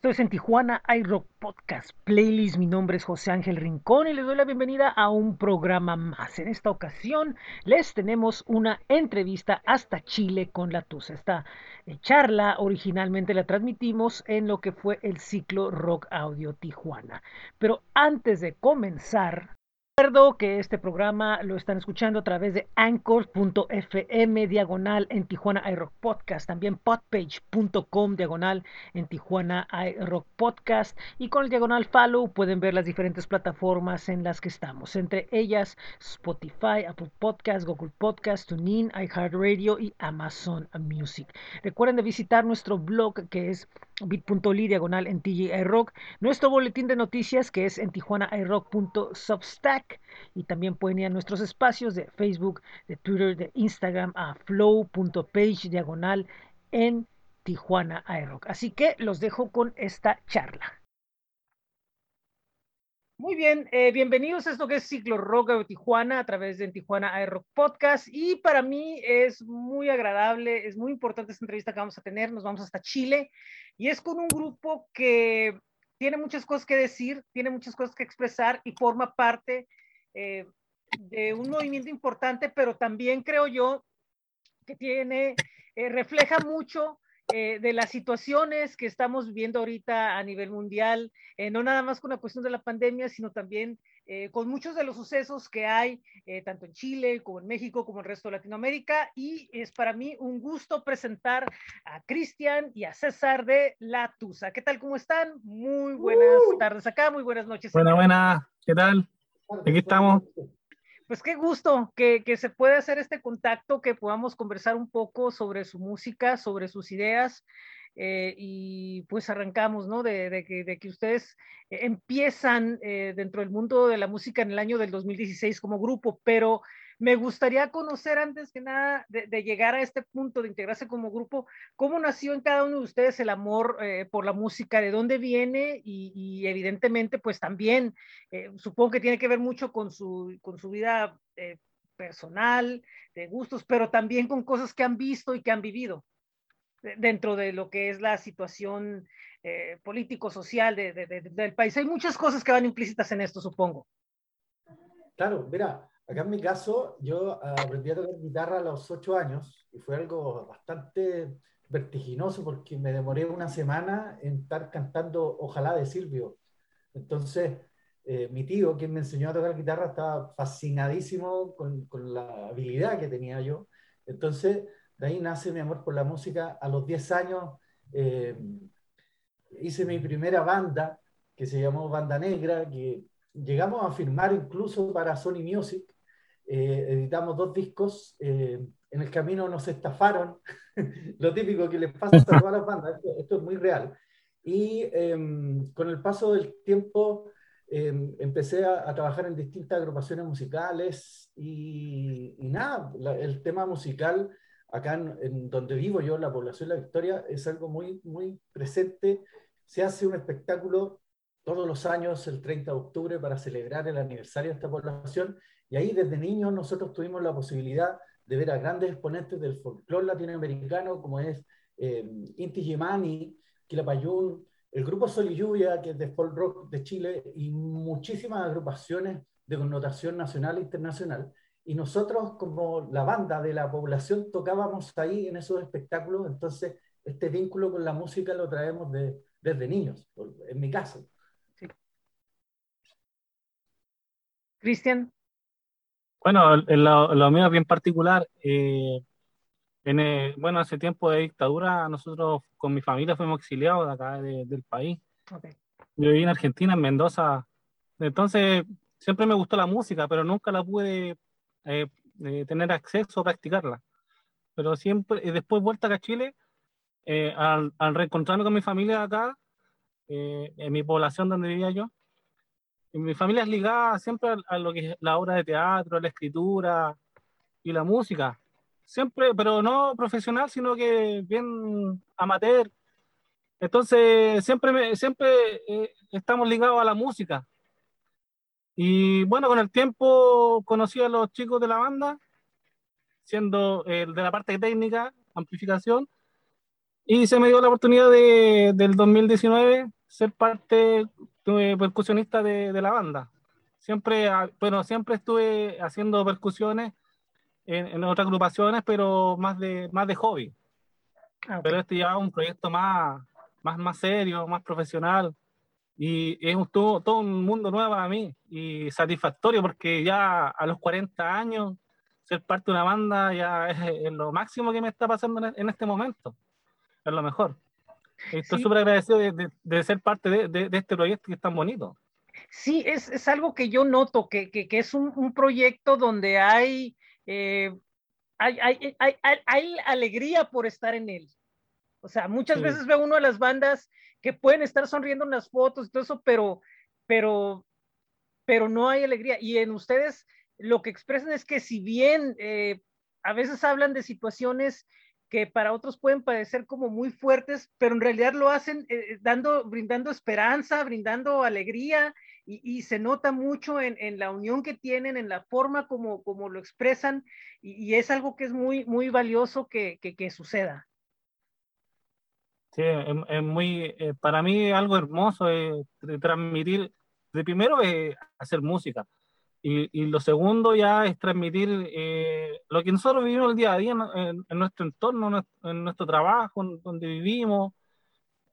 Esto es en Tijuana iRock Podcast Playlist. Mi nombre es José Ángel Rincón y les doy la bienvenida a un programa más. En esta ocasión les tenemos una entrevista hasta Chile con la Tusa. Esta eh, charla originalmente la transmitimos en lo que fue el ciclo Rock Audio Tijuana. Pero antes de comenzar, Recuerdo que este programa lo están escuchando a través de anchor.fm diagonal en Tijuana iRock Podcast, también podpage.com diagonal en Tijuana iRock Podcast y con el diagonal follow pueden ver las diferentes plataformas en las que estamos, entre ellas Spotify, Apple Podcast, Google Podcast, TuneIn, iHeartRadio y Amazon Music. Recuerden de visitar nuestro blog que es bit.ly diagonal en TGI Rock, nuestro boletín de noticias que es en tijuanairock.substack y también pueden ir a nuestros espacios de Facebook, de Twitter, de Instagram a flow.page diagonal en Tijuana iRock. Así que los dejo con esta charla. Muy bien, eh, bienvenidos a esto que es Ciclo Rock de Tijuana a través de Tijuana iRock Podcast y para mí es muy agradable, es muy importante esta entrevista que vamos a tener, nos vamos hasta Chile y es con un grupo que tiene muchas cosas que decir, tiene muchas cosas que expresar y forma parte eh, de un movimiento importante, pero también creo yo que tiene, eh, refleja mucho eh, de las situaciones que estamos viviendo ahorita a nivel mundial, eh, no nada más con la cuestión de la pandemia, sino también eh, con muchos de los sucesos que hay, tanto en Chile como en México, como en el resto de Latinoamérica. Y es para mí un gusto presentar a Cristian y a César de La Tusa. ¿Qué tal? ¿Cómo están? Muy buenas uh. tardes acá, muy buenas noches. Buena, buena. ¿Qué tal? Aquí estamos pues qué gusto que, se pueda hacer este contacto, que podamos conversar un poco sobre su música, sobre sus ideas. Eh, y pues arrancamos, ¿no? De, que, ustedes empiezan eh, dentro del mundo de la música en el año del 2016 como grupo, pero me gustaría conocer antes que nada de, llegar a este punto de integrarse como grupo, cómo nació en cada uno de ustedes el amor eh, por la música, de dónde viene y, evidentemente pues también eh, supongo que tiene que ver mucho con su, con su vida eh, personal, de gustos, pero también con cosas que han visto y que han vivido dentro de lo que es la situación político-social del país. Hay muchas cosas que van implícitas en esto, supongo. Claro, mira, Acá en mi caso, yo aprendí a tocar guitarra a los ocho años y fue algo bastante vertiginoso porque me demoré una semana en estar cantando Ojalá de Silvio. Entonces, eh, mi tío, quien me enseñó a tocar guitarra, estaba fascinadísimo con, con, la habilidad que tenía yo. Entonces, de ahí nace mi amor por la música. A los diez años eh, hice mi primera banda, que se llamó Banda Negra, que llegamos a firmar incluso para Sony Music eh, editamos dos discos, eh, en el camino nos estafaron, lo típico que les pasa a todas las bandas, esto, es muy real. Y em, con el paso del tiempo em, empecé a, trabajar en distintas agrupaciones musicales y, nada, el tema musical acá en, donde vivo yo, la población de La Victoria, es algo muy, muy presente. Se hace un espectáculo todos los años, el 30 de octubre, para celebrar el aniversario de esta población y ahí desde niños nosotros tuvimos la posibilidad de ver a grandes exponentes del folclore latinoamericano, como es eh, Inti Gimani, Quilapayún, el grupo Sol y Lluvia, que es de folk rock de Chile, y muchísimas agrupaciones de connotación nacional e internacional. Y nosotros, como la banda de la población, tocábamos ahí en esos espectáculos, entonces este vínculo con la música lo traemos de, desde niños, en mi caso. Cristian. Bueno, lo, lo mío es bien particular. Eh, en bueno, hace tiempo de dictadura, nosotros con mi familia fuimos exiliados de acá del país. Yo viví en Argentina, en Mendoza. Entonces, siempre me gustó la música, pero nunca la pude eh, eh, tener acceso a practicarla. Pero siempre, y después vuelta acá a Chile, al, al, reencontrarme con mi familia acá, en mi población donde vivía yo, mi familia es ligada siempre a, lo que es la obra de teatro, la escritura y la música. Siempre, pero no profesional, sino que bien amateur. Entonces, siempre, siempre eh, estamos ligados a la música. Y bueno, con el tiempo conocí a los chicos de la banda, siendo el de la parte técnica, amplificación, Y se me dio la oportunidad de, del 2019 ser parte percusionista de, de la banda. Siempre, ah, bueno, siempre estuve haciendo percusiones en, en, otras agrupaciones, pero más de, más de hobby. Ah, pero este ya es un proyecto más, más, más serio, más profesional. Y es todo, todo un mundo nuevo para mí y satisfactorio porque ya a los 40 años ser parte de una banda ya es, lo máximo que me está pasando en, este momento. Es lo mejor. Estoy súper agradecido de, de, ser parte de, de, este proyecto que es tan bonito. Sí, es, es algo que yo noto, que, que, que es un, un, proyecto donde hay, eh, hay, hay, hay, hay, alegría por estar en él. O sea, muchas sí. veces ve uno de las bandas que pueden estar sonriendo en las fotos y todo eso, pero, pero, pero no hay alegría. Y en ustedes lo que expresan es que si bien eh, a veces hablan de situaciones que para otros pueden parecer como muy fuertes, pero en realidad lo hacen eh, dando, brindando esperanza, brindando alegría, y, se nota mucho en, la unión que tienen, en la forma como, como lo expresan, y, es algo que es muy, muy valioso que, que, suceda. Sí, es, muy, eh, para mí algo hermoso es transmitir, de primero hacer música, y, y, lo segundo ya es transmitir eh, lo que nosotros vivimos el día a día en, en, en nuestro entorno, en nuestro trabajo, en donde vivimos.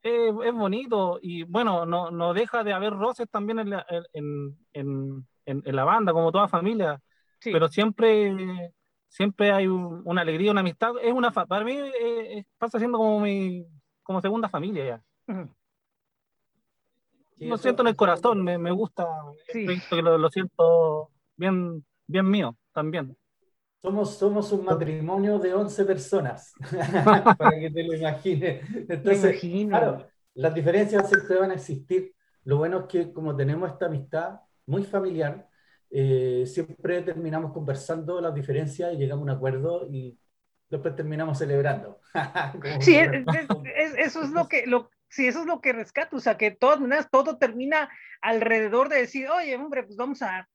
Eh, es bonito y bueno, no, no, deja de haber roces también en la, en, en la banda, como toda familia, sí. pero siempre, siempre hay un, una alegría, una amistad. Es una, para mí eh, pasa siendo como mi como segunda familia ya. Uh -huh. Lo siento en el corazón, me, me gusta sí. que lo, lo, siento bien, bien mío también. Somos, somos un matrimonio de 11 personas, para que te lo imagines. Entonces, claro, las diferencias siempre van a existir. Lo bueno es que como tenemos esta amistad muy familiar, eh, siempre terminamos conversando las diferencias y llegamos a un acuerdo y después terminamos celebrando. sí, es, es, eso es lo que, lo, sí, eso es lo que rescato, o sea, que todas maneras todo termina alrededor de decir, oye, hombre, pues vamos a,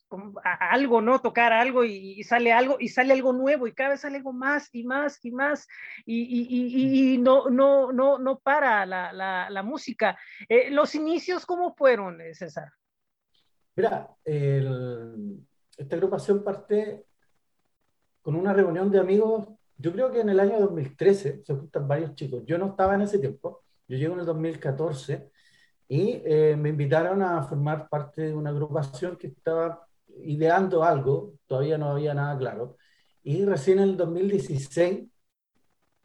algo, ¿no? Tocar algo y, sale algo, y sale algo nuevo, y cada vez sale algo más y más y más, y, y, y no, no, no, no para la, la, música. Eh, ¿Los inicios cómo fueron, César? Mira, el, esta agrupación parte con una reunión de amigos, yo creo que en el año 2013 se juntan varios chicos, yo no estaba en ese tiempo, yo llego en el 2014 y eh, me invitaron a formar parte de una agrupación que estaba ideando algo, todavía no había nada claro. Y recién en el 2016,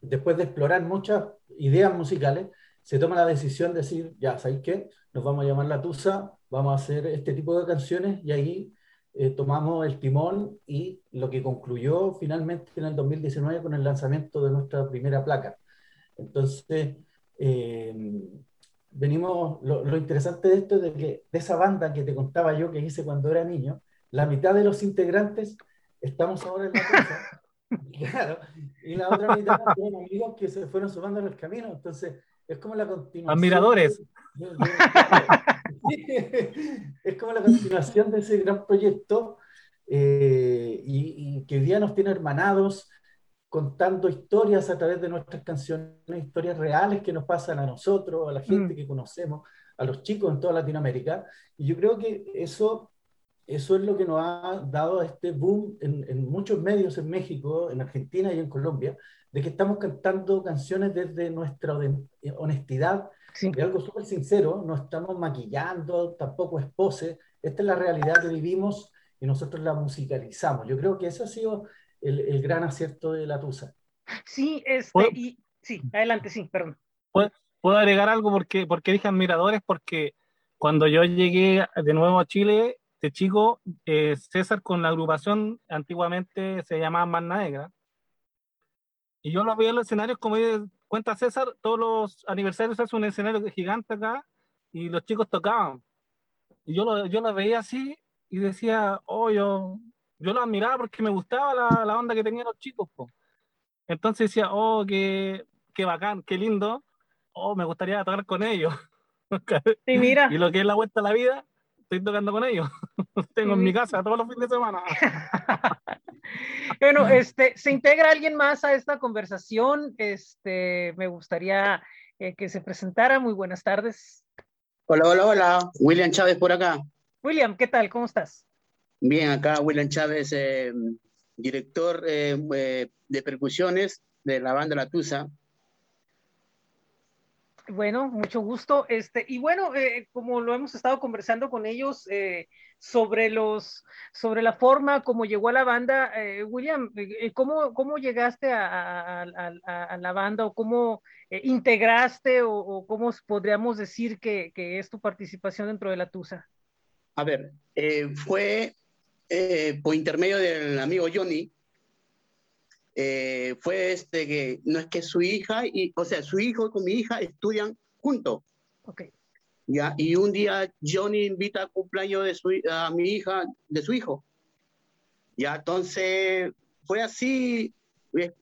después de explorar muchas ideas musicales, se toma la decisión de decir, ya, ¿sabéis qué? Nos vamos a llamar La Tusa, vamos a hacer este tipo de canciones y ahí eh, tomamos el timón y lo que concluyó finalmente en el 2019 con el lanzamiento de nuestra primera placa. Entonces, eh, venimos, lo, lo, interesante de esto es de que de esa banda que te contaba yo que hice cuando era niño, la mitad de los integrantes estamos ahora en la casa, claro, y la otra mitad son amigos que se fueron sumando en el camino, entonces es como la continuación. Admiradores. De, de, de, es como la continuación de ese gran proyecto eh, y, y, que hoy día nos tiene hermanados, contando historias a través de nuestras canciones, historias reales que nos pasan a nosotros, a la gente mm. que conocemos, a los chicos en toda Latinoamérica. Y yo creo que eso, eso es lo que nos ha dado este boom en, en muchos medios en México, en Argentina y en Colombia, de que estamos cantando canciones desde nuestra honestidad, sí. de algo súper sincero, no estamos maquillando, tampoco es pose, esta es la realidad que vivimos y nosotros la musicalizamos. Yo creo que eso ha sido el, el, gran acierto de la Tusa. Sí, este, y, sí, adelante, sí, perdón. ¿Puedo, puedo agregar algo porque, porque dije admiradores? Porque cuando yo llegué de nuevo a Chile, de chico, eh, César con la agrupación antiguamente se llamaba Manna Negra, y yo lo veía en los escenarios, como cuenta César, todos los aniversarios hace un escenario gigante acá, y los chicos tocaban. Y yo lo, yo lo veía así, y decía, oh, yo, yo lo admiraba porque me gustaba la, la onda que tenían los chicos. Po. Entonces decía, oh, qué, qué bacán, qué lindo, oh, me gustaría tocar con ellos. y mira. Y lo que es la vuelta a la vida, estoy tocando con ellos. Tengo sí. en mi casa todos los fines de semana. Bueno, este, se integra alguien más a esta conversación. Este, me gustaría eh, que se presentara. Muy buenas tardes. Hola, hola, hola. William Chávez por acá. William, ¿qué tal? ¿Cómo estás? Bien, acá William Chávez, eh, director eh, de percusiones de la banda La Tusa. Bueno, mucho gusto. Este, y bueno, como lo hemos estado conversando con ellos, sobre los sobre la forma como llegó a la banda. Eh, William, eh, eh, ¿cómo, ¿cómo, llegaste a, a, la banda o cómo integraste o, cómo podríamos decir que, que, es tu participación dentro de la TUSA? A ver, fue por intermedio del amigo Johnny. fue este que no es que su hija y o sea su hijo con mi hija estudian juntos okay. ¿ya? Y un día Johnny invita al cumpleaños de su, a mi hija, de su hijo. Ya, entonces fue así,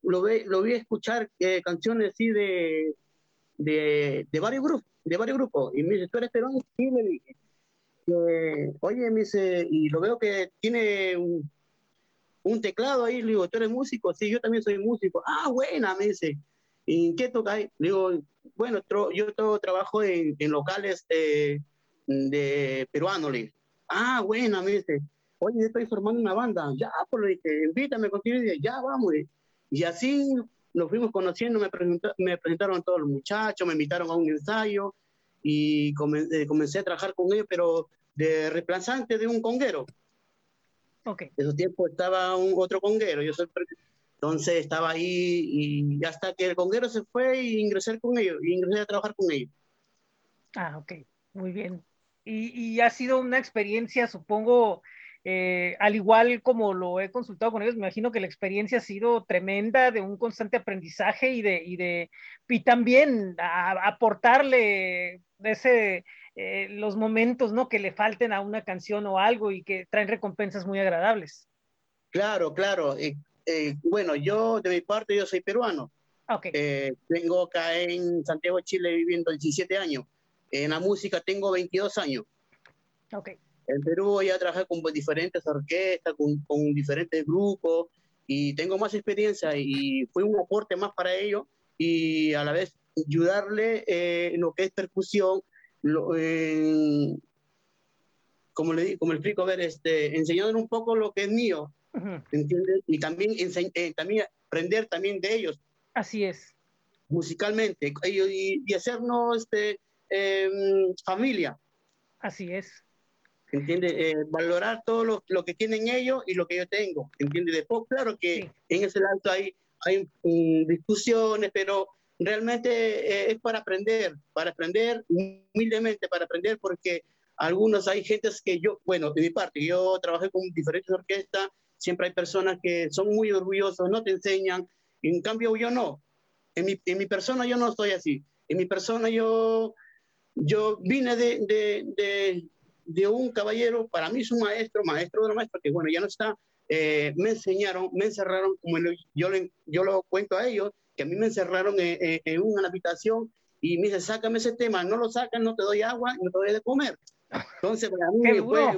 lo, vi, lo vi escuchar eh, canciones así de, de, de, varios grupos, de varios grupos. Y me dice, ¿tú eres peruano? Sí, le dije. Oye, me dice, y lo veo que tiene un, un teclado ahí, le digo, ¿tú eres músico? Sí, yo también soy músico. Ah, buena, me dice. ¿Y qué toca ahí? Le digo, bueno, yo todo trabajo en, en locales de, de peruanos. Ah, bueno, me dice, oye, estoy formando una banda. Ya, pues le dije, invítame contigo. Y ya, vamos. Y así nos fuimos conociendo, me, me presentaron todos los muchachos, me invitaron a un ensayo y eh, comencé a trabajar con ellos, pero de reemplazante de un conguero. Okay. En esos tiempos estaba un otro conguero, yo soy entonces estaba ahí y hasta que el conguero se fue y ingresé con ellos, y ingresé a trabajar con ellos. Ah, ok, muy bien. Y, y ha sido una experiencia, supongo, eh, al igual como lo he consultado con ellos, me imagino que la experiencia ha sido tremenda, de un constante aprendizaje y de, y de y también aportarle ese, eh, los momentos, ¿no? Que le falten a una canción o algo y que traen recompensas muy agradables. Claro, claro. Eh, bueno, yo de mi parte, yo soy peruano. Okay. Eh, vengo acá en Santiago, Chile, viviendo 17 años. En la música tengo 22 años. Okay. En Perú ya trabajé con diferentes orquestas, con, con, diferentes grupos y tengo más experiencia y fue un aporte más para ellos y a la vez ayudarle eh, en lo que es percusión, lo, como le como le explico, a ver, este, enseñándole un poco lo que es mío, ¿entiendes? Y también, eh, también aprender también de ellos. Así es. Musicalmente, y, y hacernos este, em, familia. Así es. ¿Entiendes? Eh, valorar todo lo, lo, que tienen ellos y lo que yo tengo. ¿Entiendes? Después, claro que en ese lado hay, hay discusiones, pero realmente eh, es para aprender, para aprender humildemente, para aprender porque algunos hay gentes que yo, bueno, de mi parte, yo trabajé con diferentes orquestas siempre hay personas que son muy orgullosos, no te enseñan, en cambio yo no. En mi, en mi persona yo no estoy así. En mi persona yo, yo vine de, de, de, un caballero, para mí es un maestro, maestro de los maestros, que bueno, ya no está, eh, me enseñaron, me encerraron, como yo, yo lo cuento a ellos, que a mí me encerraron en, en, una habitación y me dice, sácame ese tema, no lo sacan, no te doy agua, no te doy de comer. Entonces, para mí fue,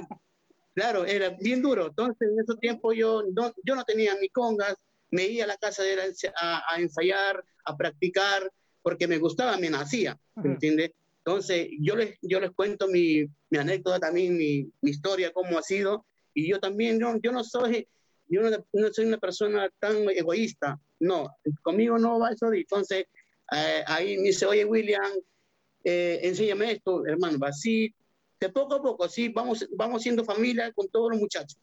Claro, era bien duro. Entonces, en ese tiempo yo no, yo no tenía ni congas, me iba a la casa de él a, ensayar, a practicar, porque me gustaba, me nacía, ¿entiendes? Entonces, yo les, yo les cuento mi, mi anécdota también, mi, mi, historia, cómo ha sido, y yo también, yo, yo no soy, yo no, no, soy una persona tan egoísta, no, conmigo no va eso, entonces, eh, ahí me dice, oye, William, eh, enséñame esto, hermano, va así, de poco a poco, sí, vamos, vamos siendo familia con todos los muchachos.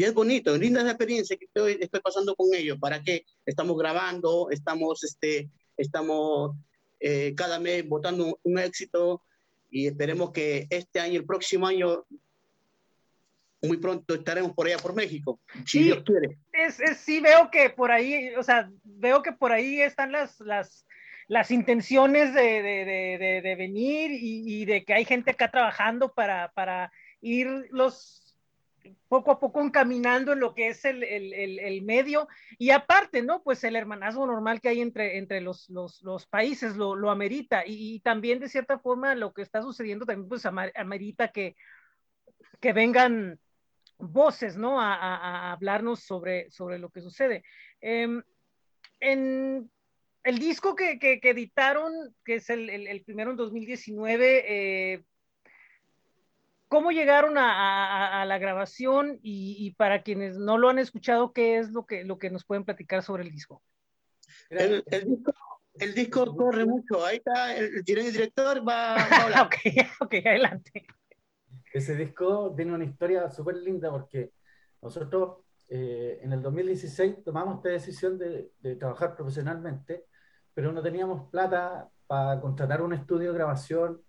Y es bonito, linda esa experiencia que estoy, estoy pasando con ellos. ¿Para qué? Estamos grabando, estamos, este, estamos eh, cada mes votando un, éxito y esperemos que este año, el próximo año, muy pronto estaremos por allá por México, si Dios quiere. Es, es, sí, veo que por ahí, o sea, veo que por ahí están las, las, las intenciones de, de, de, venir y, de que hay gente acá trabajando para, para irlos poco a poco encaminando en lo que es el, el, el, medio y aparte, ¿no? Pues el hermanazgo normal que hay entre, entre los, los, los países lo, lo amerita y, y, también de cierta forma lo que está sucediendo también pues amerita que, que vengan voces, ¿no? A, hablarnos sobre, sobre lo que sucede. Em, en el disco que, editaron, que es el, primero en 2019, eh, ¿cómo llegaron a, la grabación? Y, para quienes no lo han escuchado, ¿qué es lo que, lo que nos pueden platicar sobre el disco? El, disco, corre mucho. Ahí está el, director, va, a hablar. ok, adelante. Ese disco tiene una historia súper linda porque nosotros eh, en el 2016 tomamos esta decisión de, trabajar profesionalmente, pero no teníamos plata para contratar un estudio de grabación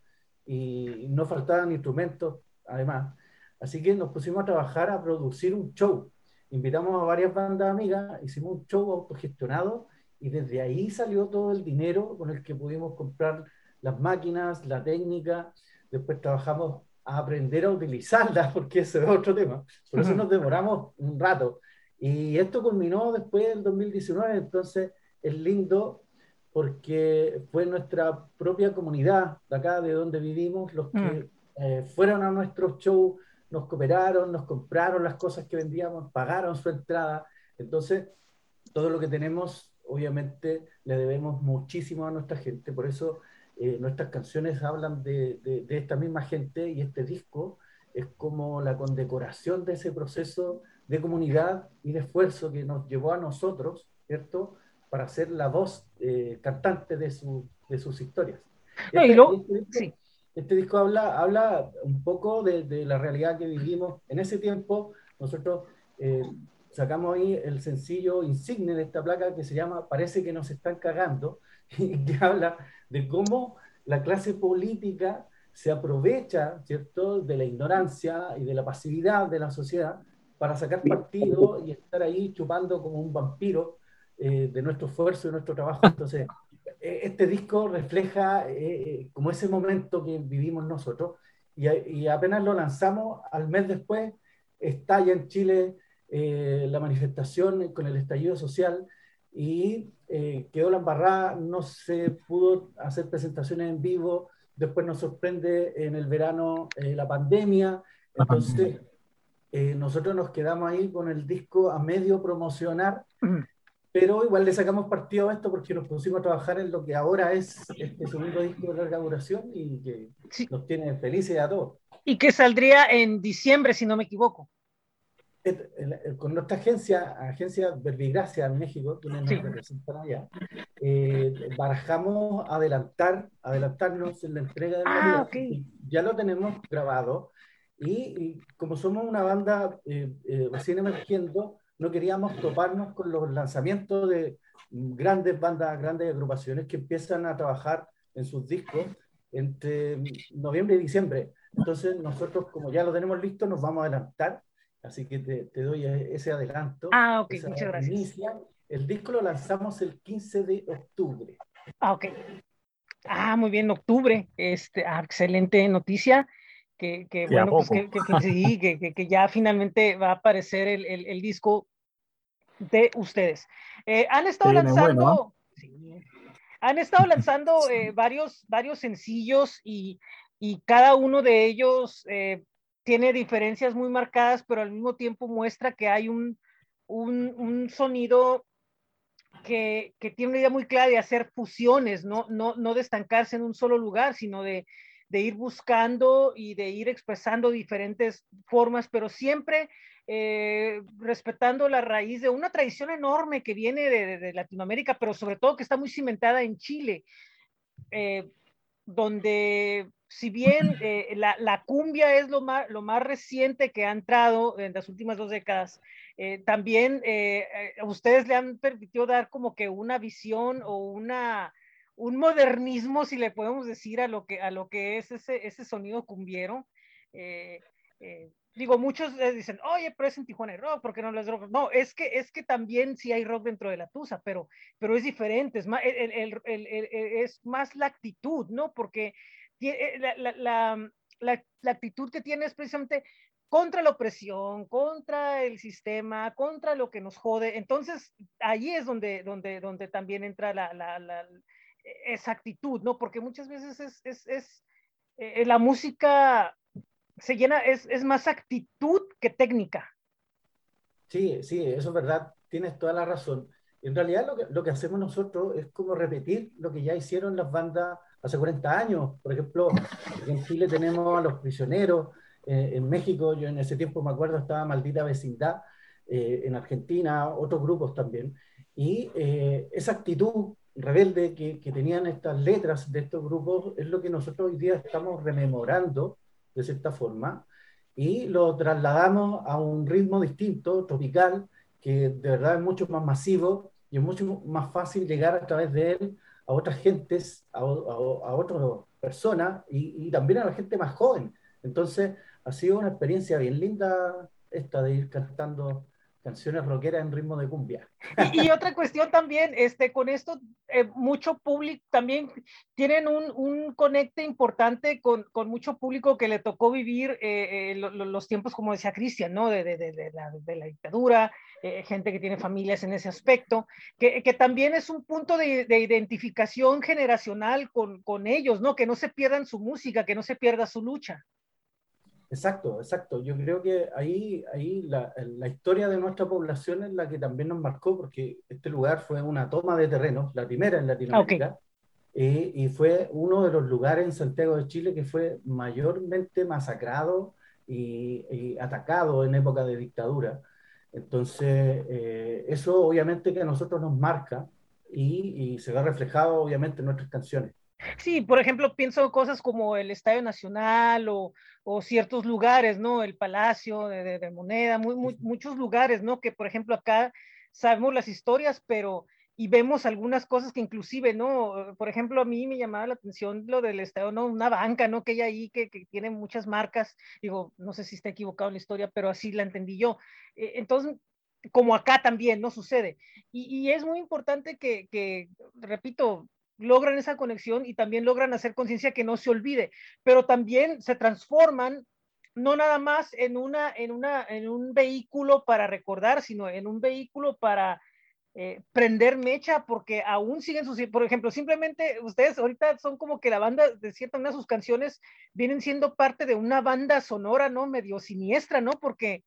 y no faltaban instrumentos, además. Así que nos pusimos a trabajar a producir un show. Invitamos a varias bandas amigas, hicimos un show autogestionado y desde ahí salió todo el dinero con el que pudimos comprar las máquinas, la técnica. Después trabajamos a aprender a utilizarlas, porque ese es otro tema. Por eso nos demoramos un rato. Y esto culminó después del 2019, entonces es lindo porque fue nuestra propia comunidad de acá, de donde vivimos, los que mm. eh, fueron a nuestro show, nos cooperaron, nos compraron las cosas que vendíamos, pagaron su entrada. Entonces, todo lo que tenemos, obviamente, le debemos muchísimo a nuestra gente. Por eso eh, nuestras canciones hablan de, de, esta misma gente y este disco es como la condecoración de ese proceso de comunidad y de esfuerzo que nos llevó a nosotros, ¿cierto?, para ser la voz eh, cantante de, su, de, sus historias. Este, este, disco, este, disco, habla, habla un poco de, de, la realidad que vivimos. En ese tiempo, nosotros eh, sacamos ahí el sencillo insigne de esta placa que se llama Parece que nos están cagando, y que habla de cómo la clase política se aprovecha, ¿cierto?, de la ignorancia y de la pasividad de la sociedad para sacar partido y estar ahí chupando como un vampiro eh, de nuestro esfuerzo y nuestro trabajo. Entonces, e, este disco refleja eh, como ese momento que vivimos nosotros y, y, apenas lo lanzamos, al mes después estalla en Chile eh, la manifestación con el estallido social y eh, quedó la embarrada, no se pudo hacer presentaciones en vivo, después nos sorprende en el verano eh, la pandemia, entonces eh, nosotros nos quedamos ahí con el disco a medio promocionar, pero igual le sacamos partido a esto porque nos pusimos a trabajar en lo que ahora es este segundo disco de larga duración y que nos tiene felices a todos. Y que saldría en diciembre, si no me equivoco con nuestra agencia, agencia Verbigracia en México, que nos representan allá, eh, barajamos adelantar, adelantarnos en la entrega del ah, Ya lo tenemos grabado y, como somos una banda eh, eh, recién emergiendo, no queríamos toparnos con los lanzamientos de grandes bandas, grandes agrupaciones que empiezan a trabajar en sus discos entre noviembre y diciembre. Entonces nosotros, como ya lo tenemos listo, nos vamos a adelantar Así que te, doy ese adelanto. Ah, ok, muchas gracias. El disco lo lanzamos el 15 de octubre. Ah, ok. Ah, muy bien, octubre. Este, ah, excelente noticia. Que, que bueno, pues que, sí, que, ya finalmente va a aparecer el, el, disco de ustedes. Eh, han estado lanzando. han estado lanzando eh, varios, varios sencillos y, y, cada uno de ellos eh, tiene diferencias muy marcadas, pero al mismo tiempo muestra que hay un, un, sonido que, que, tiene una idea muy clara de hacer fusiones, no, no, no de estancarse en un solo lugar, sino de, de ir buscando y de ir expresando diferentes formas, pero siempre eh, respetando la raíz de una tradición enorme que viene de, de, Latinoamérica, pero sobre todo que está muy cimentada en Chile, eh, donde si bien eh, la, cumbia es lo más, lo más reciente que ha entrado en las últimas dos décadas, eh, también eh, ustedes le han permitido dar como que una visión o una, un modernismo, si le podemos decir, a lo que, a lo que es ese, ese sonido cumbiero. digo, muchos dicen, oye, pero es en Tijuana rock, ¿por qué no es rock? No, es que, es que también sí hay rock dentro de la Tusa, pero, pero es diferente, es más, es más la actitud, ¿no? Porque eh, la, actitud que tiene es precisamente contra la opresión, contra el sistema, contra lo que nos jode. Entonces, ahí es donde, donde, donde también entra la, esa actitud, ¿no? Porque muchas veces es, es, es eh, la música se llena, es, es más actitud que técnica. Sí, sí, eso es verdad, tienes toda la razón. En realidad lo que, lo que hacemos nosotros es como repetir lo que ya hicieron las bandas hace 40 años. Por ejemplo, en Chile tenemos a Los Prisioneros, eh, en México, yo en ese tiempo me acuerdo, estaba Maldita Vecindad, eh, en Argentina, otros grupos también. Y eh, esa actitud rebelde que, que, tenían estas letras de estos grupos es lo que nosotros hoy día estamos rememorando de cierta forma y lo trasladamos a un ritmo distinto, tropical, que de verdad es mucho más masivo y es mucho más fácil llegar a través de él a otras gentes, a, a, a otras personas y, y, también a la gente más joven. Entonces, ha sido una experiencia bien linda esta de ir cantando canciones rockeras en ritmo de cumbia. Y, y otra cuestión también, este, con esto, eh, mucho público también tienen un, un conecte importante con, con, mucho público que le tocó vivir eh, eh, lo, los tiempos, como decía Cristian, ¿no? De, de, de, la, de, la, dictadura, eh, gente que tiene familias en ese aspecto, que, que también es un punto de, identificación generacional con, con ellos, ¿no? Que no se pierdan su música, que no se pierda su lucha. Exacto, exacto. Yo creo que ahí, ahí la, la, historia de nuestra población es la que también nos marcó, porque este lugar fue una toma de terreno, la primera en Latinoamérica, okay. eh, y fue uno de los lugares en Santiago de Chile que fue mayormente masacrado y, y atacado en época de dictadura. Entonces, eh, eso obviamente que a nosotros nos marca y, y se ve reflejado obviamente en nuestras canciones. Sí, por ejemplo, pienso cosas como el Estadio Nacional o, o ciertos lugares, ¿no? El Palacio de, de, de Moneda, muy, muy, muchos lugares, ¿no? Que, por ejemplo, acá sabemos las historias, pero y vemos algunas cosas que inclusive, ¿no? Por ejemplo, a mí me llamaba la atención lo del estadio, ¿no? Una banca, ¿no? Que hay ahí que, que, tiene muchas marcas, digo, no sé si está equivocado en la historia, pero así la entendí yo. Eh, entonces, como acá también, ¿no? Sucede. Y, y es muy importante que, que, repito, logran esa conexión y también logran hacer conciencia que no se olvide, pero también se transforman no nada más en una en una en un vehículo para recordar, sino en un vehículo para eh, prender mecha porque aún siguen sus, por ejemplo, simplemente ustedes ahorita son como que la banda, de cierta manera sus canciones vienen siendo parte de una banda sonora, ¿no? Medio siniestra, ¿no? Porque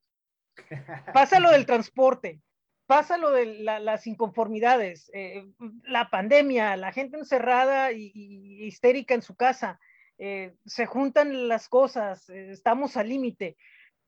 pasa lo del transporte, pasa lo de la, las inconformidades, eh, la pandemia, la gente encerrada y, y histérica en su casa, eh, se juntan las cosas, estamos al límite,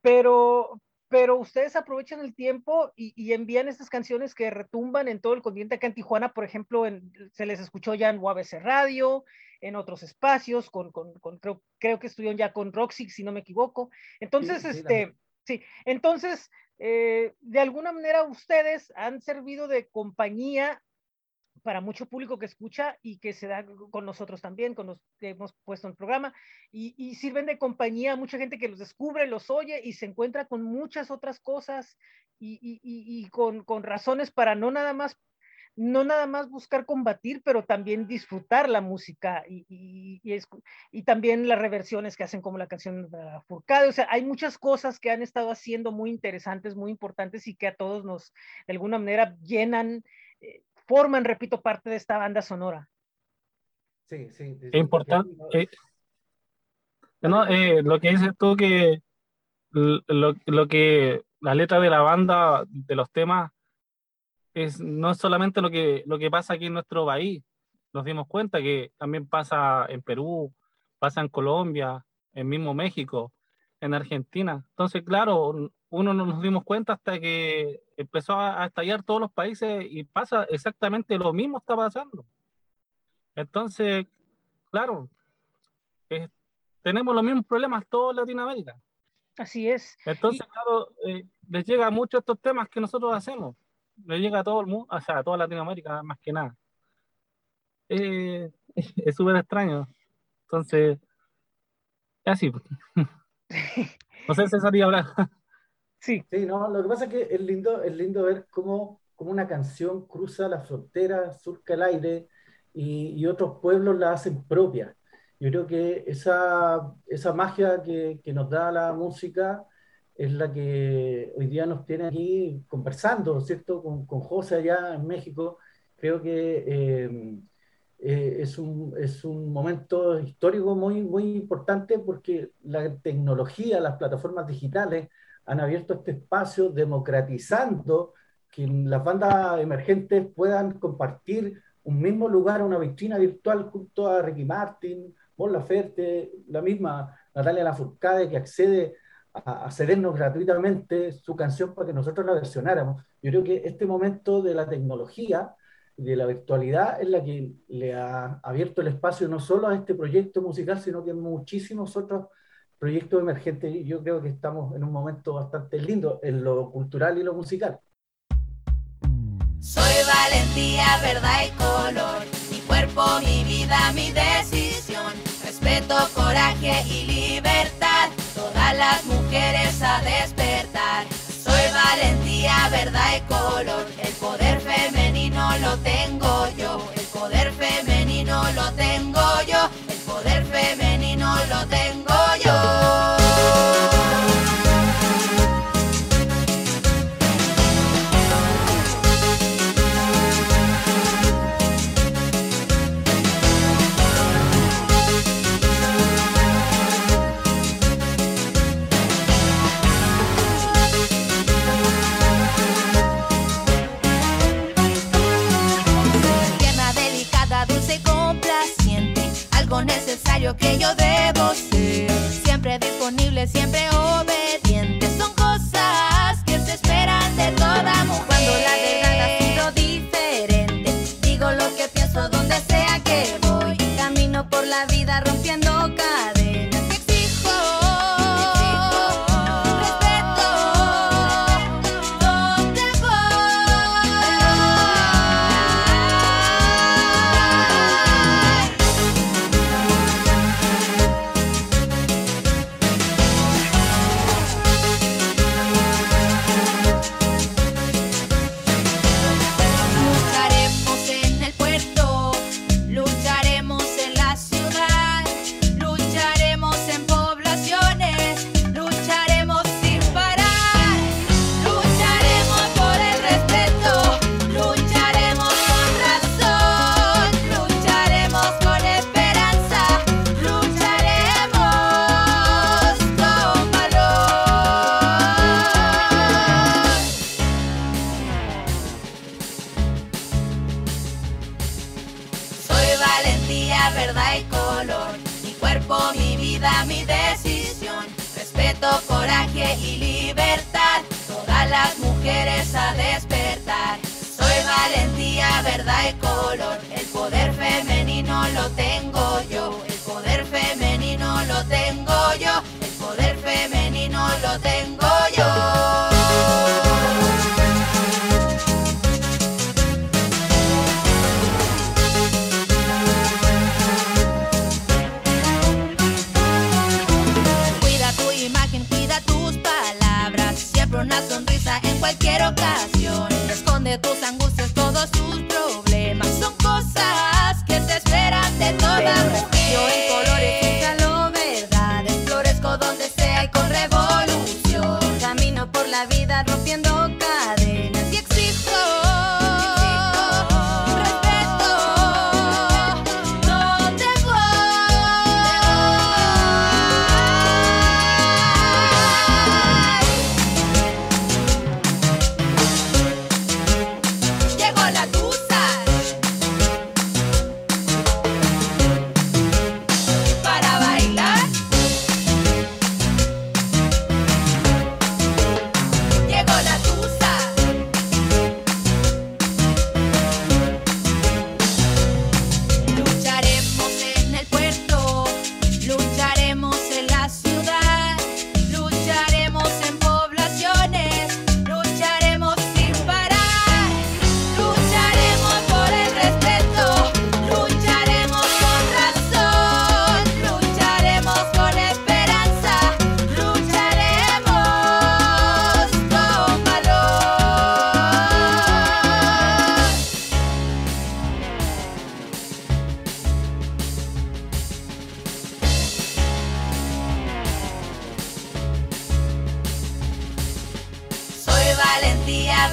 pero, pero ustedes aprovechan el tiempo y, y, envían estas canciones que retumban en todo el continente. Acá en Tijuana, por ejemplo, en, se les escuchó ya en UABC Radio, en otros espacios, con, con, con creo, creo, que estuvieron ya con Roxy, si no me equivoco. Entonces, sí, sí, este, sí, entonces eh, de alguna manera ustedes han servido de compañía para mucho público que escucha y que se da con nosotros también, con los que hemos puesto en el programa, y, y, sirven de compañía a mucha gente que los descubre, los oye y se encuentra con muchas otras cosas y, y, y con, con, razones para no nada más no nada más buscar combatir, pero también disfrutar la música y, es, también las reversiones que hacen como la canción de la Furcade. O sea, hay muchas cosas que han estado haciendo muy interesantes, muy importantes y que a todos nos, de alguna manera, llenan, eh, forman, repito, parte de esta banda sonora. Sí, sí. Es importante. Eh, no, eh, lo que dices tú que lo, lo que la letra de la banda, de los temas, es, no es solamente lo que, lo que pasa aquí en nuestro país, nos dimos cuenta que también pasa en Perú, pasa en Colombia, en mismo México, en Argentina. Entonces, claro, uno no nos dimos cuenta hasta que empezó a, a estallar todos los países y pasa exactamente lo mismo está pasando. Entonces, claro, tenemos los mismos problemas todos en Latinoamérica. Así es. Entonces, y... claro, eh, les llega mucho estos temas que nosotros hacemos le llega a todo el mundo, o sea, a toda Latinoamérica más que nada. Eh, es súper extraño. Entonces, así. no sé, César, y hablar. Sí. Sí, no, lo que pasa es que es lindo, es lindo ver cómo, cómo una canción cruza la frontera, surca el aire y, y, otros pueblos la hacen propia. Yo creo que esa, esa magia que, que nos da la música es la que hoy día nos tiene aquí conversando, ¿cierto? Con, con José allá en México. Creo que eh, eh, es, un, es, un, momento histórico muy, muy importante porque la tecnología, las plataformas digitales han abierto este espacio democratizando que las bandas emergentes puedan compartir un mismo lugar, una vitrina virtual junto a Ricky Martin, Mon Laferte, la misma Natalia Lafourcade que accede a, cedernos gratuitamente su canción para que nosotros la versionáramos. Yo creo que este momento de la tecnología, de la virtualidad, es la que le ha abierto el espacio no solo a este proyecto musical, sino que a muchísimos otros proyectos emergentes. Yo creo que estamos en un momento bastante lindo en lo cultural y lo musical. Soy valentía, verdad y color, mi cuerpo, mi vida, mi decisión, respeto, coraje y libertad todas las mujeres a despertar. Soy valentía, verdad y color. El poder femenino lo tengo yo. sonrisa en cualquier ocasión. Esconde tus angustias, todos sus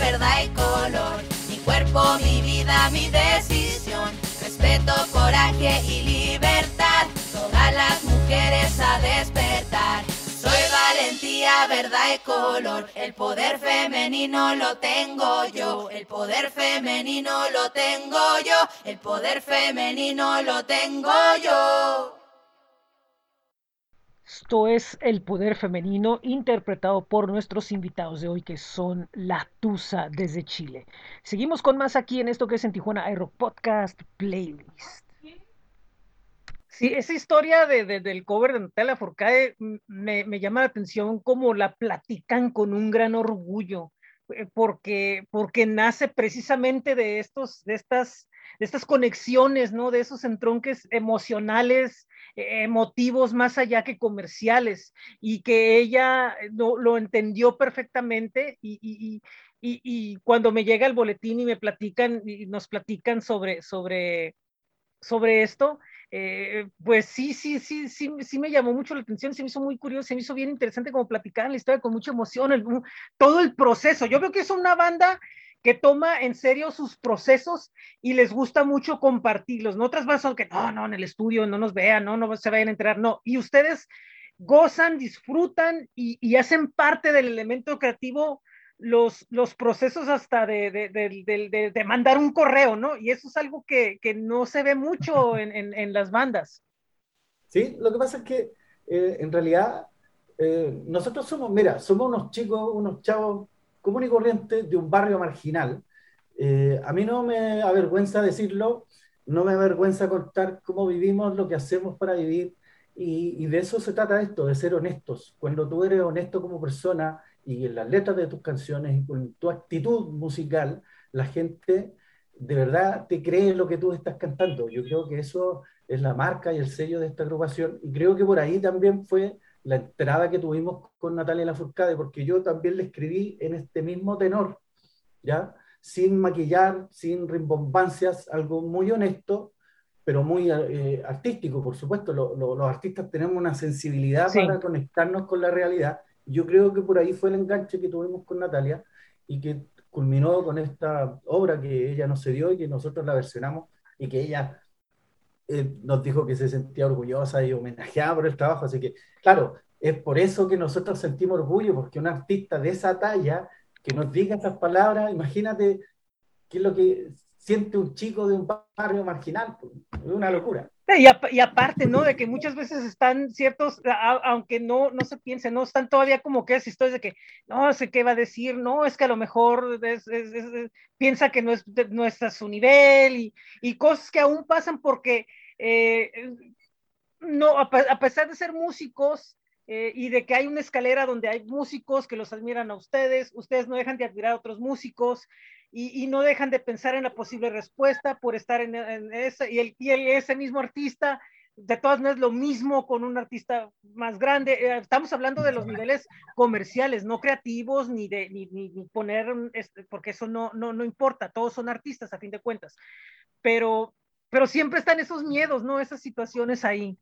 verdad y color. Mi cuerpo, mi vida, mi decisión. Respeto, coraje y libertad. Todas las mujeres a despertar. Soy valentía, verdad y color. El poder femenino lo tengo yo. El poder femenino lo tengo yo. El poder femenino lo tengo yo. Esto es El Poder Femenino, interpretado por nuestros invitados de hoy, que son La Tusa desde Chile. Seguimos con más aquí en esto que es en Tijuana Aero Podcast Playlist. Sí, esa historia de, del cover de Natalia Forcade me, me, llama la atención como la platican con un gran orgullo, eh, porque, porque nace precisamente de, estos, de, estas, de estas conexiones, ¿no? De esos entronques emocionales, eh, emotivos más allá que comerciales, y que ella lo, lo entendió perfectamente y, y, y, y, cuando me llega el boletín y me platican, y nos platican sobre, sobre, sobre esto, eh, pues sí, sí, sí, sí, sí me llamó mucho la atención, se me hizo muy curioso, se me hizo bien interesante como platicar la historia con mucha emoción, todo el proceso. Yo creo que es una banda que toma en serio sus procesos y les gusta mucho compartirlos. No otras bandas son que no, no, en el estudio no nos vean, no, no se vayan a enterar, no. Y ustedes gozan, disfrutan y, y hacen parte del elemento creativo los, los procesos hasta de, de, de, de, mandar un correo, ¿no? Y eso es algo que, que no se ve mucho en, en, en, las bandas. Sí, lo que pasa es que eh, en realidad eh, nosotros somos, mira, somos unos chicos, unos chavos común y corrientes de un barrio marginal. Eh, a mí no me avergüenza decirlo, no me avergüenza contar cómo vivimos, lo que hacemos para vivir, y, y de eso se trata esto, de ser honestos. Cuando tú eres honesto como persona, y en las letras de tus canciones y con tu actitud musical, la gente de verdad te cree lo que tú estás cantando. Yo creo que eso es la marca y el sello de esta agrupación y creo que por ahí también fue la entrada que tuvimos con Natalia Lafourcade, porque yo también le escribí en este mismo tenor, ¿ya? Sin maquillar, sin rimbombancias, algo muy honesto, pero muy eh, artístico, por supuesto. Lo, lo, los artistas tenemos una sensibilidad sí. para conectarnos con la realidad yo creo que por ahí fue el enganche que tuvimos con Natalia y que culminó con esta obra que ella nos cedió y que nosotros la versionamos y que ella eh, nos dijo que se sentía orgullosa y homenajeada por el trabajo. Así que, claro, es por eso que nosotros sentimos orgullo, porque un artista de esa talla que nos diga esas palabras, imagínate qué es lo que siente un chico de un barrio marginal, es una locura. Y, a, y, aparte, ¿no? De que muchas veces están ciertos, a, aunque no, no se piense, ¿no? Están todavía como que es historias de que, no sé qué va a decir, no, es que a lo mejor es, es, es, piensa que no es, no es a su nivel y, y cosas que aún pasan porque, eh, no, a, pesar de ser músicos eh, y de que hay una escalera donde hay músicos que los admiran a ustedes, ustedes no dejan de admirar a otros músicos, y, no dejan de pensar en la posible respuesta por estar en, en ese, y, el, y el, ese mismo artista, de todas maneras, lo mismo con un artista más grande. Eh, estamos hablando de los niveles comerciales, no creativos, ni de ni, ni, ni poner, este, porque eso no, no, no importa, todos son artistas a fin de cuentas. Pero, pero siempre están esos miedos, ¿no? Esas situaciones ahí.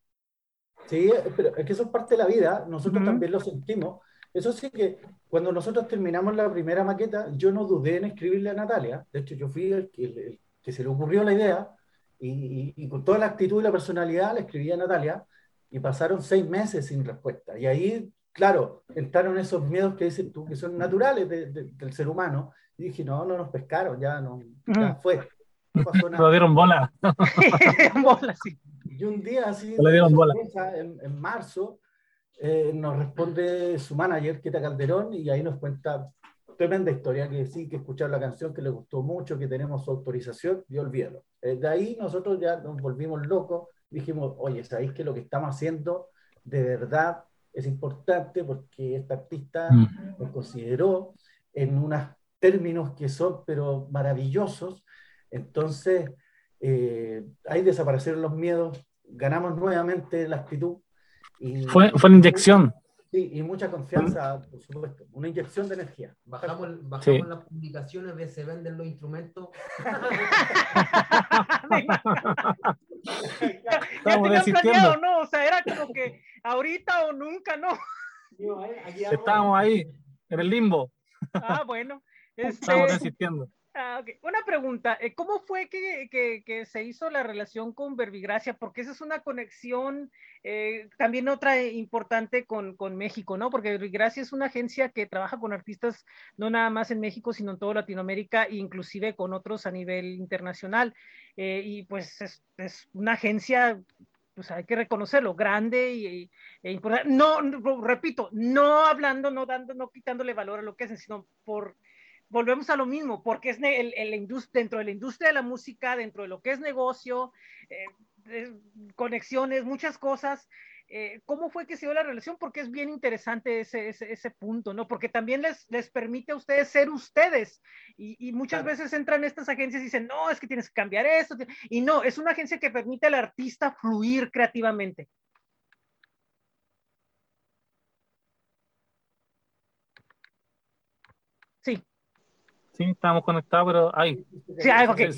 Sí, pero es que eso es parte de la vida, nosotros uh -huh. también lo sentimos eso sí que cuando nosotros terminamos la primera maqueta, yo no dudé en escribirle a Natalia. De hecho, yo fui el que, el, el que se le ocurrió la idea y, y, y, con toda la actitud y la personalidad le escribí a Natalia y pasaron seis meses sin respuesta. Y ahí, claro, entraron esos miedos que dices tú, que son naturales de, de, del ser humano. Y dije, no, no nos pescaron, ya, no, ya fue. No pasó nada. Lo dieron bola. bola, sí. Y un día así, le dieron bola. En, en marzo, eh, nos responde su manager, Queta Calderón, y ahí nos cuenta tremenda historia, que sí, que escucharon la canción, que le gustó mucho, que tenemos su autorización, y olvídalo. Eh, de ahí nosotros ya nos volvimos locos, dijimos, oye, ¿sabéis que lo que estamos haciendo de verdad es importante? Porque esta artista mm. nos consideró en unos términos que son, pero maravillosos. Entonces, eh, ahí desaparecieron los miedos, ganamos nuevamente la actitud, y, fue, fue una inyección. Sí, y mucha confianza, por supuesto. Una inyección de energía. Bajamos, bajamos sí. las publicaciones de se venden los instrumentos. ya tenían planeado, ¿no? O sea, era como que ahorita o nunca, ¿no? Estábamos ahí, en el limbo. Ah, bueno. Este... Estamos resistiendo. Ah, Una pregunta, eh, ¿cómo fue que, se hizo la relación con Verbigracia? Porque esa es una conexión eh, también otra importante con, México, ¿no? Porque Verbigracia es una agencia que trabaja con artistas no nada más en México, sino en toda Latinoamérica e inclusive con otros a nivel internacional. Eh, y pues es, una agencia pues hay que reconocerlo, grande y, e importante. No, repito, no hablando, no dando, no quitándole valor a lo que hacen, sino por volvemos a lo mismo, porque es el, el dentro de la industria de la música, dentro de lo que es negocio, eh, conexiones, muchas cosas. Eh, ¿Cómo fue que se dio la relación? Porque es bien interesante ese, ese, punto, ¿no? Porque también les, les permite a ustedes ser ustedes. Y, muchas veces entran estas agencias y dicen, no, es que tienes que cambiar esto. Y no, es una agencia que permite al artista fluir creativamente. Sí. Sí, estábamos conectados, pero ahí. Sí, algo que.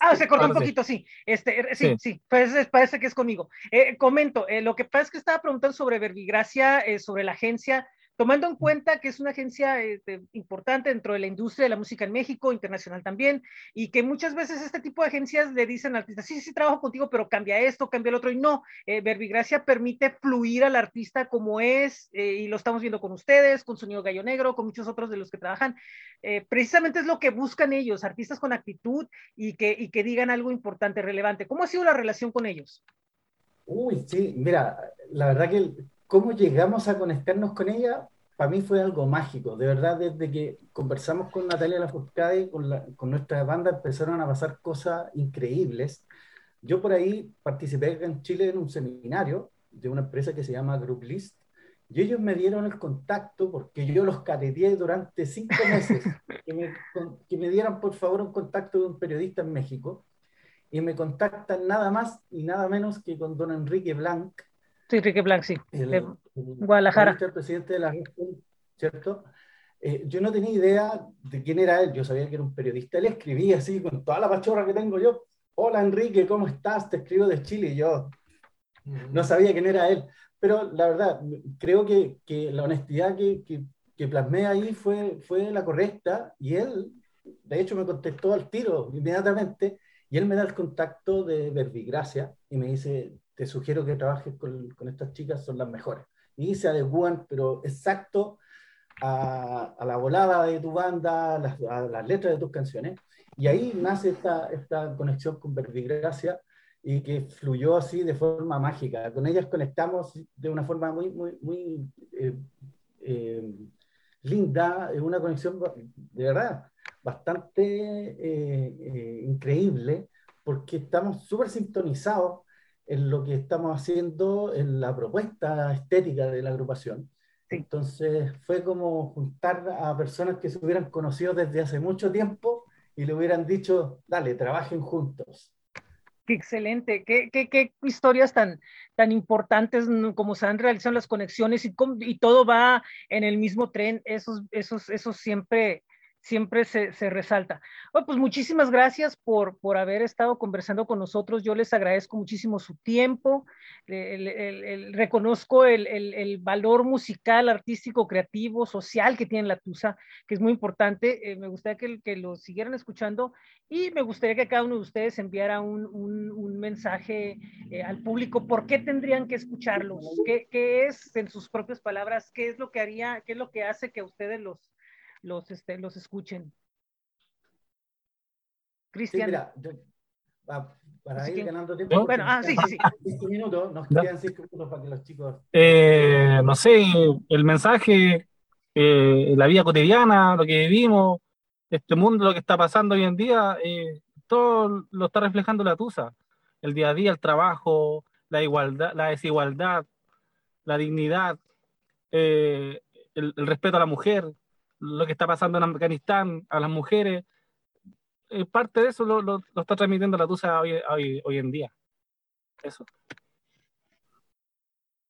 ah, se cortó un poquito, sí. Este, sí, sí, Pues, parece que es conmigo. Eh, comento, eh, lo que pasa es que estaba preguntando sobre Verbigracia, eh, sobre la agencia tomando en cuenta que es una agencia este, importante dentro de la industria de la música en México, internacional también, y que muchas veces este tipo de agencias le dicen al artista, sí, sí, trabajo contigo, pero cambia esto, cambia el otro, y no, eh, Verbigracia permite fluir al artista como es, eh, y lo estamos viendo con ustedes, con Sonido Gallo Negro, con muchos otros de los que trabajan. Eh, precisamente es lo que buscan ellos, artistas con actitud y que, y que digan algo importante, relevante. ¿Cómo ha sido la relación con ellos? Uy, sí, mira, la verdad que cómo llegamos a conectarnos con ella, para mí fue algo mágico. De verdad, desde que conversamos con Natalia Lafourcade, con, con nuestra banda, empezaron a pasar cosas increíbles. Yo por ahí participé en Chile en un seminario de una empresa que se llama Group List, y ellos me dieron el contacto porque yo los careteé durante cinco meses, que me, que me dieran por favor un contacto de un periodista en México, y me contactan nada más y nada menos que con don Enrique Blanc, Sí, Enrique Blanc, sí. de Guadalajara. El presidente de la ¿cierto? Eh, yo no tenía idea de quién era él, yo sabía que era un periodista, él escribía así con toda la pachorra que tengo yo, hola Enrique, ¿cómo estás? Te escribo de Chile y yo no sabía quién era él, pero la verdad, creo que, que la honestidad que, que, que, plasmé ahí fue, fue la correcta y él, de hecho, me contestó al tiro inmediatamente y él me da el contacto de Verbigracia y me dice, te sugiero que trabajes con, con estas chicas, son las mejores. Y se adecuan, pero exacto, a, a la volada de tu banda, las, a las, letras de tus canciones. Y ahí nace esta, esta conexión con Verbigracia y que fluyó así de forma mágica. Con ellas conectamos de una forma muy, muy, muy eh, eh, linda, una conexión de verdad bastante eh, increíble porque estamos súper sintonizados en lo que estamos haciendo en la propuesta estética de la agrupación. Entonces fue como juntar a personas que se hubieran conocido desde hace mucho tiempo y le hubieran dicho, dale, trabajen juntos. Qué excelente, qué, qué, qué historias tan, tan importantes como se han realizado las conexiones y, y todo va en el mismo tren, esos, esos, esos siempre siempre se, resalta. pues muchísimas gracias por, por haber estado conversando con nosotros. Yo les agradezco muchísimo su tiempo. reconozco el, valor musical, artístico, creativo, social que tiene la Tusa, que es muy importante. Eh, me gustaría que, que, lo siguieran escuchando y me gustaría que cada uno de ustedes enviara un, mensaje eh, al público. ¿Por qué tendrían que escucharlos? ¿Qué, ¿Qué es, en sus propias palabras, qué es lo que haría, qué es lo que hace que ustedes los los, este, los escuchen. Cristian. para ir ganando tiempo. Bueno, ah, sí, sí, sí. minutos, nos quedan cinco minutos para que los chicos. Eh, no sé, el mensaje, eh, la vida cotidiana, lo que vivimos, este mundo, lo que está pasando hoy en día, eh, todo lo está reflejando la TUSA. El día a día, el trabajo, la igualdad, la desigualdad, la dignidad, el, respeto a la mujer, lo que está pasando en Afganistán, a las mujeres, eh, parte de eso lo, lo, está transmitiendo la TUSA hoy, hoy, hoy, en día. Eso.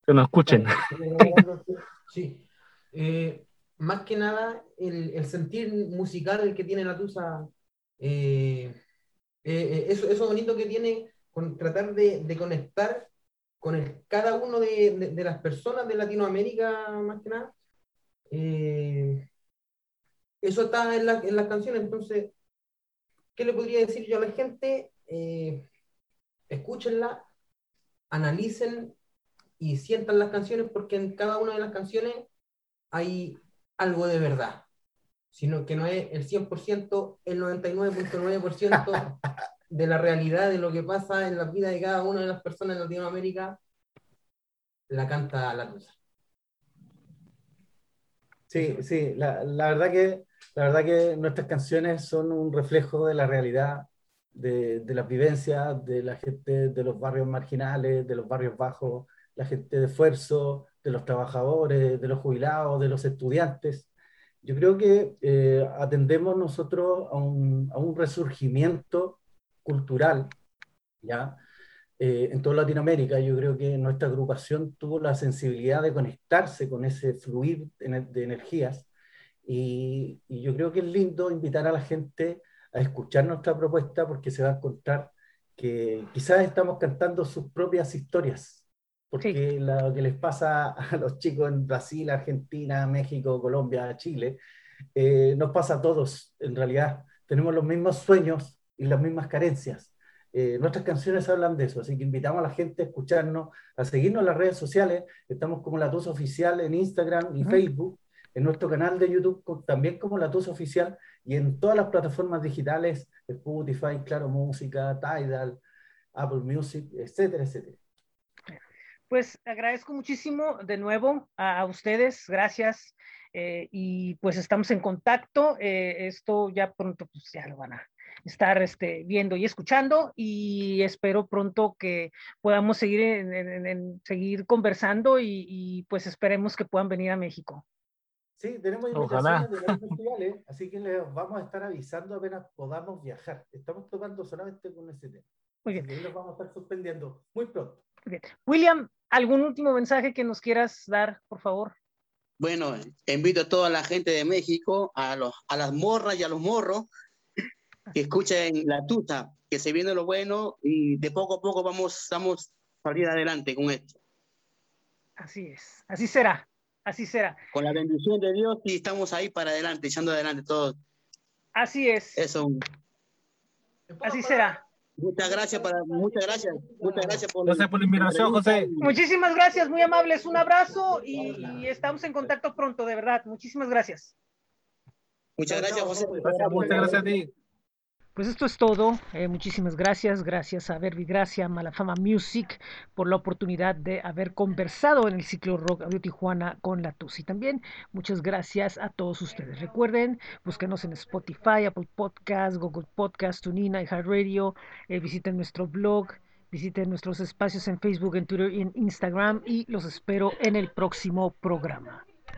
Que nos escuchen. Sí. Eh, más que nada, el, el, sentir musical que tiene la TUSA, eh, eso, eso bonito que tiene con tratar de, de conectar con el, cada uno de, de, de, las personas de Latinoamérica, más que nada, eh, eso está en, la, en las canciones, entonces ¿qué le podría decir yo a la gente? Eh, escúchenla, analicen y sientan las canciones porque en cada una de las canciones hay algo de verdad, sino que no es el 100%, el 99.9% de la realidad de lo que pasa en la vida de cada una de las personas en Latinoamérica, la canta la tusa. Sí, sí, la, la, verdad que, la verdad que nuestras canciones son un reflejo de la realidad, de, de las vivencias de la gente de los barrios marginales, de los barrios bajos, la gente de esfuerzo, de los trabajadores, de los jubilados, de los estudiantes. Yo creo que eh, atendemos nosotros a un, a un, resurgimiento cultural, ¿ya? Eh, en toda Latinoamérica. Yo creo que nuestra agrupación tuvo la sensibilidad de conectarse con ese fluir de energías y, y, yo creo que es lindo invitar a la gente a escuchar nuestra propuesta porque se va a encontrar que quizás estamos cantando sus propias historias, porque lo que les pasa a los chicos en Brasil, Argentina, México, Colombia, Chile, eh, nos pasa a todos en realidad. Tenemos los mismos sueños y las mismas carencias. Eh, nuestras canciones hablan de eso, así que invitamos a la gente a escucharnos, a seguirnos en las redes sociales. Estamos como La Tusa Oficial en Instagram y Facebook, en nuestro canal de YouTube también como La Tusa Oficial y en todas las plataformas digitales, Spotify, Claro Música, Tidal, Apple Music, etcétera, etcétera. Pues agradezco muchísimo de nuevo a, ustedes, gracias. Eh, y pues estamos en contacto. Eh, esto ya pronto pues ya lo van a estar este, viendo y escuchando y espero pronto que podamos seguir, seguir conversando y, y, pues esperemos que puedan venir a México. Sí, tenemos invitaciones de los festivales, así que les vamos a estar avisando apenas podamos viajar. Estamos tocando solamente con ese tema. Muy bien. Así que los vamos a estar suspendiendo muy pronto. Bien. William, ¿algún último mensaje que nos quieras dar, por favor? Bueno, invito a toda la gente de México, a, los, a las morras y a los morros, que escuchen la tuta, que se viene lo bueno y de poco a poco vamos, vamos a salir adelante con esto. Así es, así será, así será. Con la bendición de Dios y estamos ahí para adelante, echando adelante todos. Así es. Eso. Así será. Muchas gracias, para, muchas gracias, muchas gracias por, gracias por la invitación, José. Muchísimas gracias, muy amables, un abrazo y, y, estamos en contacto pronto, de verdad. Muchísimas gracias. Muchas gracias, José. Muchas gracias a ti. Pues esto es todo. Eh, muchísimas gracias. Gracias a Verbigracia, Malafama Music, por la oportunidad de haber conversado en el ciclo Rock Audio Tijuana con la TUSI. También muchas gracias a todos ustedes. Recuerden, búsquenos en Spotify, Apple Podcast, Google Podcast, TuneIn, iHeartRadio. Eh, visiten nuestro blog. Visiten nuestros espacios en Facebook, en Twitter y en Instagram y los espero en el próximo programa.